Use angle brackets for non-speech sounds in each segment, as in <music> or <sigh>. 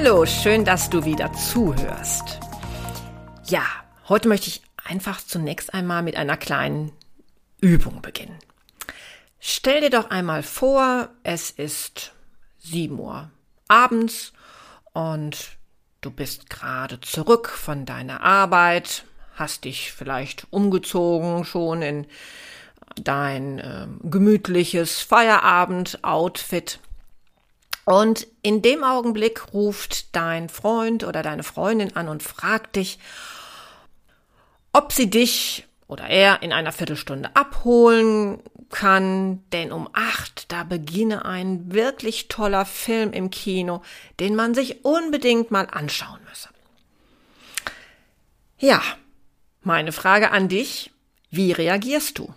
Hallo, schön, dass du wieder zuhörst. Ja, heute möchte ich einfach zunächst einmal mit einer kleinen Übung beginnen. Stell dir doch einmal vor, es ist 7 Uhr abends und du bist gerade zurück von deiner Arbeit, hast dich vielleicht umgezogen schon in dein äh, gemütliches Feierabend-Outfit und in dem Augenblick ruft dein Freund oder deine Freundin an und fragt dich, ob sie dich oder er in einer Viertelstunde abholen kann, denn um acht, da beginne ein wirklich toller Film im Kino, den man sich unbedingt mal anschauen müsse. Ja, meine Frage an dich, wie reagierst du?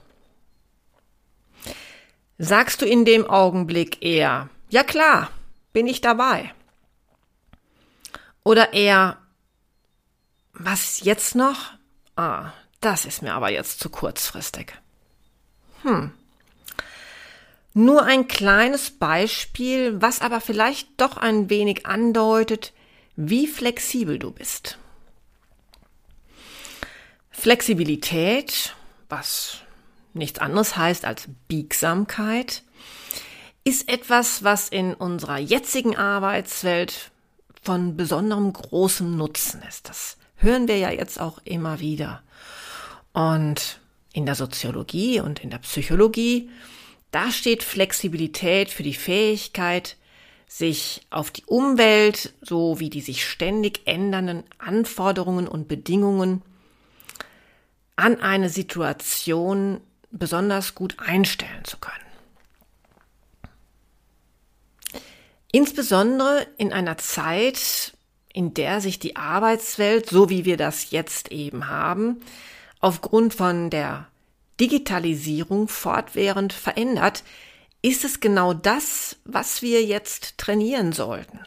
Sagst du in dem Augenblick eher, ja klar, bin ich dabei? Oder eher, was jetzt noch? Ah, das ist mir aber jetzt zu kurzfristig. Hm. Nur ein kleines Beispiel, was aber vielleicht doch ein wenig andeutet, wie flexibel du bist. Flexibilität, was nichts anderes heißt als Biegsamkeit, ist etwas, was in unserer jetzigen Arbeitswelt von besonderem großem Nutzen ist. Das hören wir ja jetzt auch immer wieder. Und in der Soziologie und in der Psychologie, da steht Flexibilität für die Fähigkeit, sich auf die Umwelt sowie die sich ständig ändernden Anforderungen und Bedingungen an eine Situation besonders gut einstellen zu können. Insbesondere in einer Zeit, in der sich die Arbeitswelt, so wie wir das jetzt eben haben, aufgrund von der Digitalisierung fortwährend verändert, ist es genau das, was wir jetzt trainieren sollten.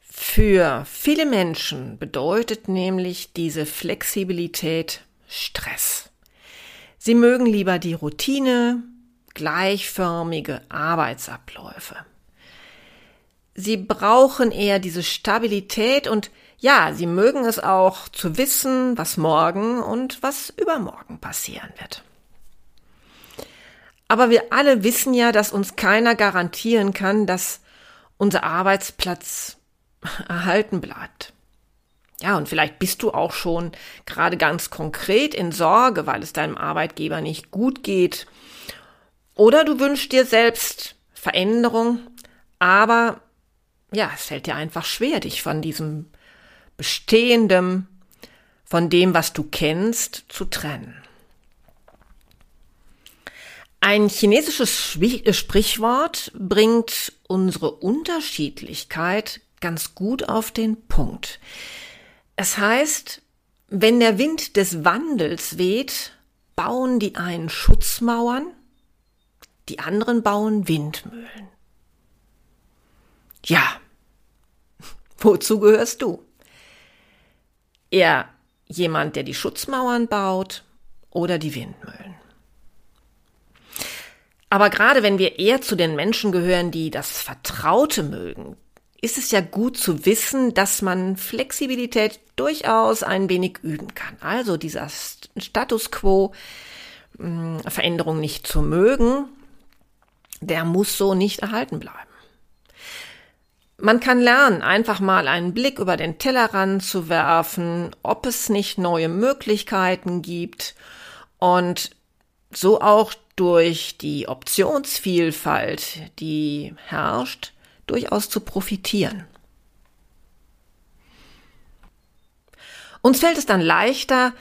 Für viele Menschen bedeutet nämlich diese Flexibilität Stress. Sie mögen lieber die Routine, gleichförmige Arbeitsabläufe. Sie brauchen eher diese Stabilität und ja, sie mögen es auch zu wissen, was morgen und was übermorgen passieren wird. Aber wir alle wissen ja, dass uns keiner garantieren kann, dass unser Arbeitsplatz <laughs> erhalten bleibt. Ja, und vielleicht bist du auch schon gerade ganz konkret in Sorge, weil es deinem Arbeitgeber nicht gut geht oder du wünschst dir selbst Veränderung, aber ja, es fällt dir einfach schwer, dich von diesem Bestehendem, von dem, was du kennst, zu trennen. Ein chinesisches äh, Sprichwort bringt unsere Unterschiedlichkeit ganz gut auf den Punkt. Es heißt, wenn der Wind des Wandels weht, bauen die einen Schutzmauern, die anderen bauen Windmühlen. Ja, <laughs> wozu gehörst du? Eher jemand, der die Schutzmauern baut oder die Windmühlen? Aber gerade wenn wir eher zu den Menschen gehören, die das Vertraute mögen, ist es ja gut zu wissen, dass man Flexibilität durchaus ein wenig üben kann. Also dieser Status quo, hm, Veränderung nicht zu mögen, der muss so nicht erhalten bleiben. Man kann lernen, einfach mal einen Blick über den Tellerrand zu werfen, ob es nicht neue Möglichkeiten gibt und so auch durch die Optionsvielfalt, die herrscht, durchaus zu profitieren. Uns fällt es dann leichter,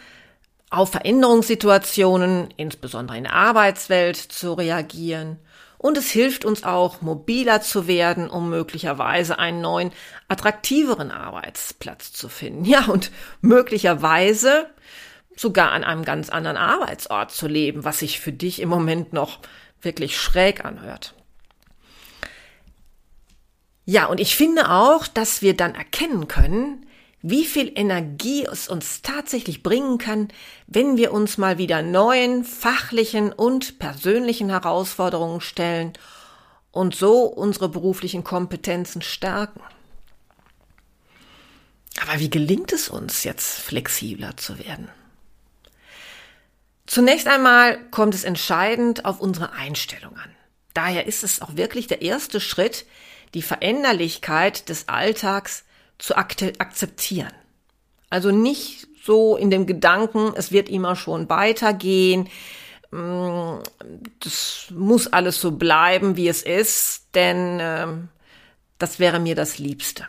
auf Veränderungssituationen, insbesondere in der Arbeitswelt, zu reagieren. Und es hilft uns auch, mobiler zu werden, um möglicherweise einen neuen, attraktiveren Arbeitsplatz zu finden. <laughs> Ja, und möglicherweise sogar an einem ganz anderen Arbeitsort zu leben, was sich für dich im Moment noch wirklich schräg anhört. Ja, und ich finde auch, dass wir dann erkennen können, wie viel Energie es uns tatsächlich bringen kann, wenn wir uns mal wieder neuen fachlichen und persönlichen Herausforderungen stellen und so unsere beruflichen Kompetenzen stärken. Aber wie gelingt es uns jetzt flexibler zu werden? Zunächst einmal kommt es entscheidend auf unsere Einstellung an. Daher ist es auch wirklich der erste Schritt, die Veränderlichkeit des Alltags zu akzeptieren. Also nicht so in dem Gedanken, es wird immer schon weitergehen, mm, das muss alles so bleiben, wie es ist, denn äh, das wäre mir das Liebste.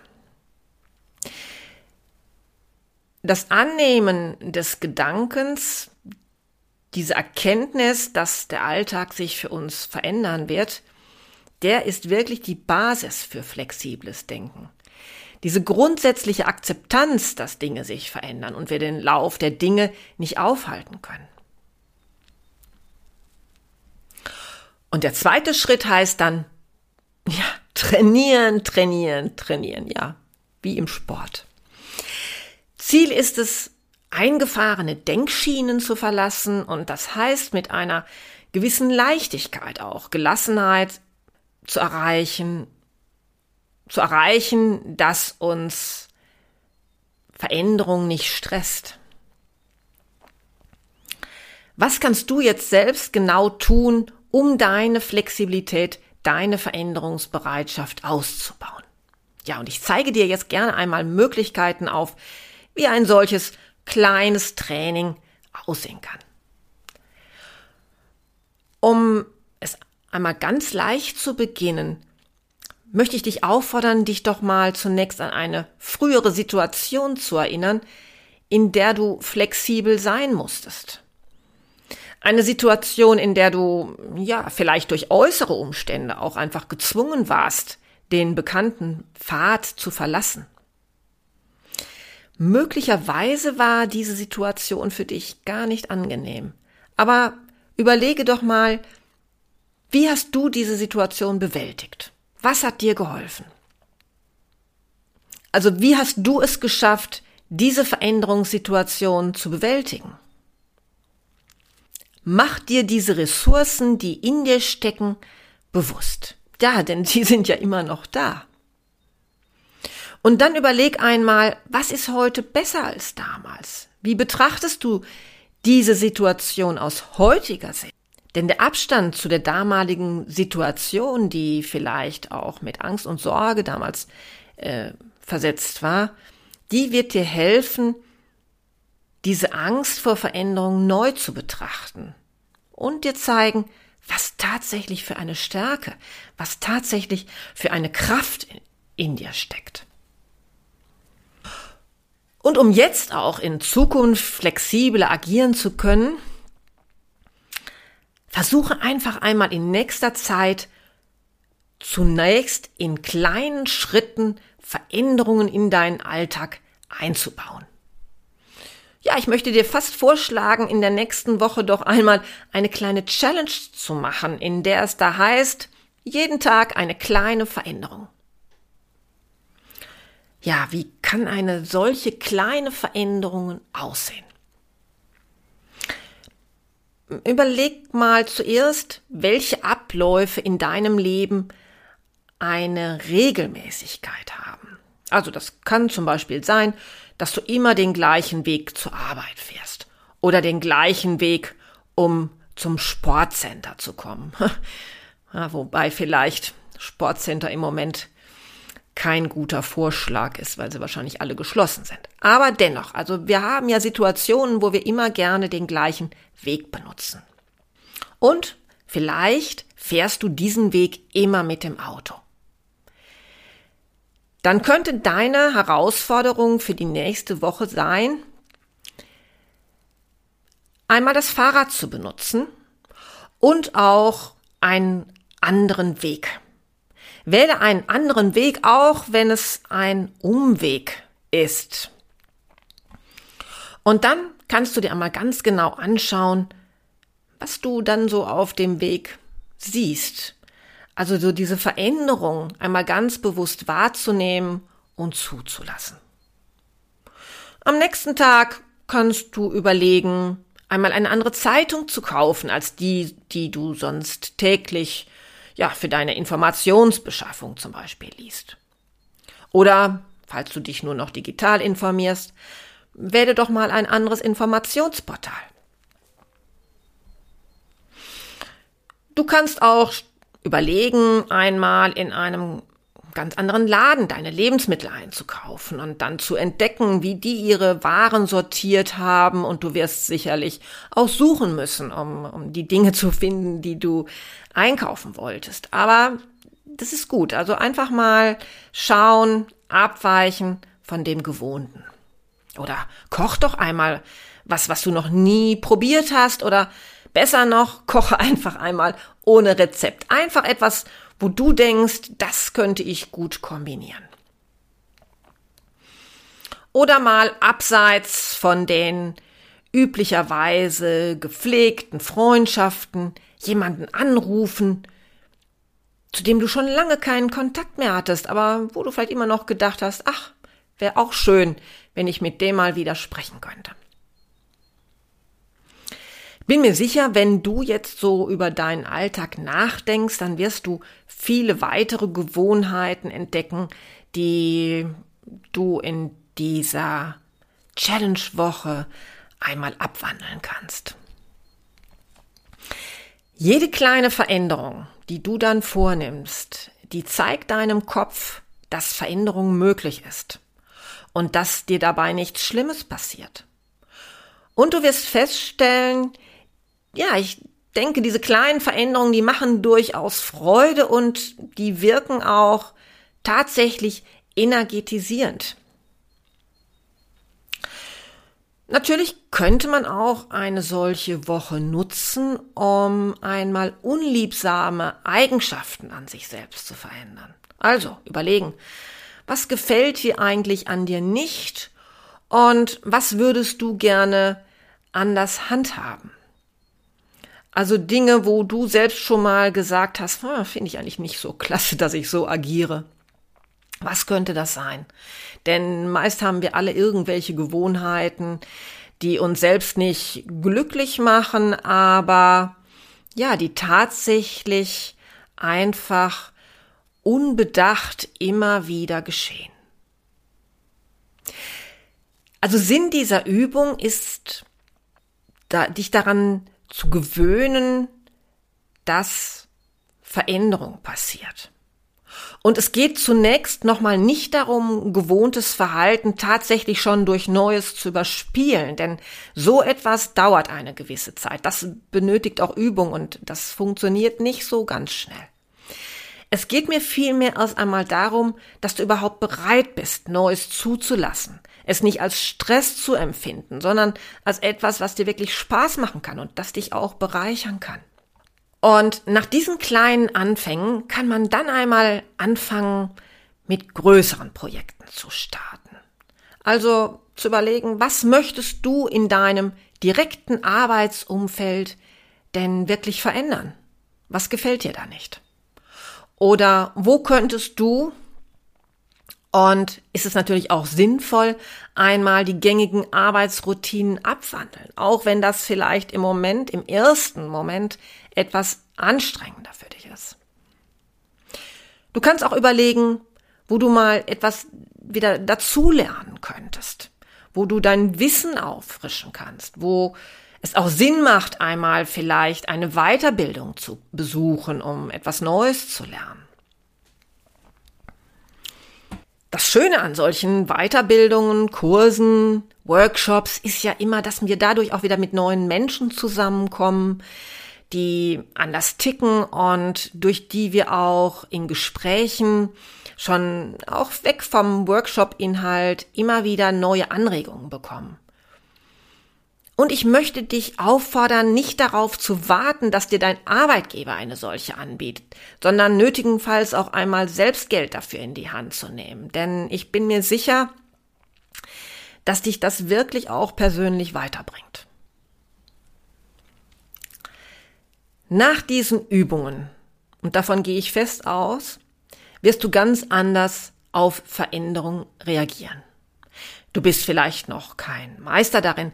Das Annehmen des Gedankens, diese Erkenntnis, dass der Alltag sich für uns verändern wird, der ist wirklich die Basis für flexibles Denken. Diese grundsätzliche Akzeptanz, dass Dinge sich verändern und wir den Lauf der Dinge nicht aufhalten können. Und der zweite Schritt heißt dann, ja, trainieren, trainieren, trainieren, ja, wie im Sport. Ziel ist es, eingefahrene Denkschienen zu verlassen und das heißt mit einer gewissen Leichtigkeit auch, Gelassenheit zu erreichen zu erreichen, dass uns Veränderung nicht stresst. Was kannst du jetzt selbst genau tun, um deine Flexibilität, deine Veränderungsbereitschaft auszubauen? Ja, und ich zeige dir jetzt gerne einmal Möglichkeiten auf, wie ein solches kleines Training aussehen kann. Um es einmal ganz leicht zu beginnen, möchte ich dich auffordern, dich doch mal zunächst an eine frühere Situation zu erinnern, in der du flexibel sein musstest. Eine Situation, in der du, ja, vielleicht durch äußere Umstände auch einfach gezwungen warst, den bekannten Pfad zu verlassen. Möglicherweise war diese Situation für dich gar nicht angenehm. Aber überlege doch mal, wie hast du diese Situation bewältigt? Was hat dir geholfen? Also wie hast du es geschafft, diese Veränderungssituation zu bewältigen? Mach dir diese Ressourcen, die in dir stecken, bewusst. Ja, <laughs> denn sie sind ja immer noch da. Und dann überleg einmal, was ist heute besser als damals? Wie betrachtest du diese Situation aus heutiger Sicht? Denn der Abstand zu der damaligen Situation, die vielleicht auch mit Angst und Sorge damals äh, versetzt war, die wird dir helfen, diese Angst vor Veränderung neu zu betrachten und dir zeigen, was tatsächlich für eine Stärke, was tatsächlich für eine Kraft in, in dir steckt. Und um jetzt auch in Zukunft flexibler agieren zu können, Versuche einfach einmal in nächster Zeit zunächst in kleinen Schritten Veränderungen in deinen Alltag einzubauen. Ja, ich möchte dir fast vorschlagen, in der nächsten Woche doch einmal eine kleine Challenge zu machen, in der es da heißt, jeden Tag eine kleine Veränderung. Ja, wie kann eine solche kleine Veränderung aussehen? Überleg mal zuerst, welche Abläufe in deinem Leben eine Regelmäßigkeit haben. Also das kann zum Beispiel sein, dass du immer den gleichen Weg zur Arbeit fährst oder den gleichen Weg, um zum Sportcenter zu kommen. <laughs> ja, wobei vielleicht Sportcenter im Moment kein guter Vorschlag ist, weil sie wahrscheinlich alle geschlossen sind. Aber dennoch, also wir haben ja Situationen, wo wir immer gerne den gleichen Weg benutzen. Und vielleicht fährst du diesen Weg immer mit dem Auto. Dann könnte deine Herausforderung für die nächste Woche sein, einmal das Fahrrad zu benutzen und auch einen anderen Weg. Wähle einen anderen Weg, auch wenn es ein Umweg ist. Und dann kannst du dir einmal ganz genau anschauen, was du dann so auf dem Weg siehst. Also so diese Veränderung einmal ganz bewusst wahrzunehmen und zuzulassen. Am nächsten Tag kannst du überlegen, einmal eine andere Zeitung zu kaufen als die, die du sonst täglich, ja, für deine Informationsbeschaffung zum Beispiel liest. Oder, falls du dich nur noch digital informierst, wähle doch mal ein anderes Informationsportal. Du kannst auch überlegen, einmal in einem ganz anderen Laden deine Lebensmittel einzukaufen und dann zu entdecken, wie die ihre Waren sortiert haben und du wirst sicherlich auch suchen müssen, um, um die Dinge zu finden, die du einkaufen wolltest. Aber das ist gut. Also einfach mal schauen, abweichen von dem Gewohnten. Oder koch doch einmal was, was du noch nie probiert hast oder besser noch, koche <laughs> einfach einmal ohne Rezept. Einfach etwas, wo du denkst, das könnte ich gut kombinieren. Oder mal abseits von den üblicherweise gepflegten Freundschaften jemanden anrufen, zu dem du schon lange keinen Kontakt mehr hattest, aber wo du vielleicht immer noch gedacht hast, ach, wäre auch schön, wenn ich mit dem mal wieder sprechen könnte. Bin mir sicher, wenn du jetzt so über deinen Alltag nachdenkst, dann wirst du viele weitere Gewohnheiten entdecken, die du in dieser Challenge-Woche einmal abwandeln kannst. Jede kleine Veränderung, die du dann vornimmst, die zeigt deinem Kopf, dass Veränderung möglich ist und dass dir dabei nichts Schlimmes passiert. Und du wirst feststellen, ja, ich denke, diese kleinen Veränderungen, die machen durchaus Freude und die wirken auch tatsächlich energetisierend. Natürlich könnte man auch eine solche Woche nutzen, um einmal unliebsame Eigenschaften an sich selbst zu verändern. Also überlegen, was gefällt dir eigentlich an dir nicht und was würdest du gerne anders handhaben? Also Dinge, wo du selbst schon mal gesagt hast, hm, finde ich eigentlich nicht so klasse, dass ich so agiere. Was könnte das sein? Denn meist haben wir alle irgendwelche Gewohnheiten, die uns selbst nicht glücklich machen, aber ja, die tatsächlich einfach unbedacht immer wieder geschehen. Also Sinn dieser Übung ist, da, dich daran zu gewöhnen, dass Veränderung passiert. Und es geht zunächst nochmal nicht darum, gewohntes Verhalten tatsächlich schon durch Neues zu überspielen, denn so etwas dauert eine gewisse Zeit. Das benötigt auch Übung und das funktioniert nicht so ganz schnell. Es geht mir vielmehr erst einmal darum, dass du überhaupt bereit bist, Neues zuzulassen, es nicht als Stress zu empfinden, sondern als etwas, was dir wirklich Spaß machen kann und das dich auch bereichern kann. Und nach diesen kleinen Anfängen kann man dann einmal anfangen, mit größeren Projekten zu starten. Also zu überlegen, was möchtest du in deinem direkten Arbeitsumfeld denn wirklich verändern? Was gefällt dir da nicht? Oder wo könntest du und ist es natürlich auch sinnvoll, einmal die gängigen Arbeitsroutinen abwandeln, auch wenn das vielleicht im Moment, im ersten Moment etwas anstrengender für dich ist. Du kannst auch überlegen, wo du mal etwas wieder dazulernen könntest, wo du dein Wissen auffrischen kannst, wo es auch Sinn macht, einmal vielleicht eine Weiterbildung zu besuchen, um etwas Neues zu lernen. Das Schöne an solchen Weiterbildungen, Kursen, Workshops ist ja immer, dass wir dadurch auch wieder mit neuen Menschen zusammenkommen, die anders ticken und durch die wir auch in Gesprächen schon auch weg vom Workshop-Inhalt immer wieder neue Anregungen bekommen. Und ich möchte dich auffordern, nicht darauf zu warten, dass dir dein Arbeitgeber eine solche anbietet, sondern nötigenfalls auch einmal selbst Geld dafür in die Hand zu nehmen. Denn ich bin mir sicher, dass dich das wirklich auch persönlich weiterbringt. Nach diesen Übungen, und davon gehe ich fest aus, wirst du ganz anders auf Veränderung reagieren. Du bist vielleicht noch kein Meister darin,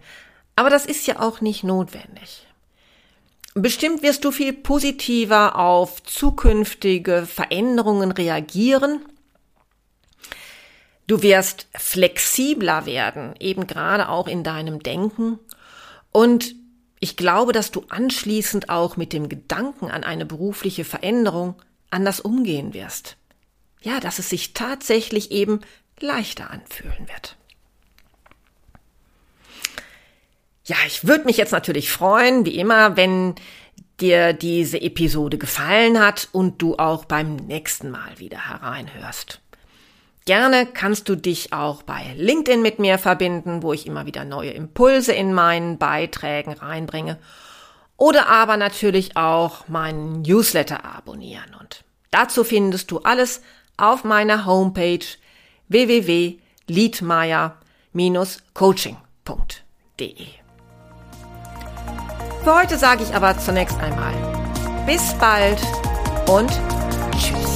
aber das ist ja auch nicht notwendig. Bestimmt wirst du viel positiver auf zukünftige Veränderungen reagieren. Du wirst flexibler werden, eben gerade auch in deinem Denken. Und ich glaube, dass du anschließend auch mit dem Gedanken an eine berufliche Veränderung anders umgehen wirst. Ja, dass es sich tatsächlich eben leichter anfühlen wird. Ja, ich würde mich jetzt natürlich freuen, wie immer, wenn dir diese Episode gefallen hat und du auch beim nächsten Mal wieder hereinhörst. Gerne kannst du dich auch bei LinkedIn mit mir verbinden, wo ich immer wieder neue Impulse in meinen Beiträgen reinbringe. Oder aber natürlich auch meinen Newsletter abonnieren. Und dazu findest du alles auf meiner Homepage www.liedmeier-coaching.de. Für heute sage ich aber zunächst einmal bis bald und tschüss.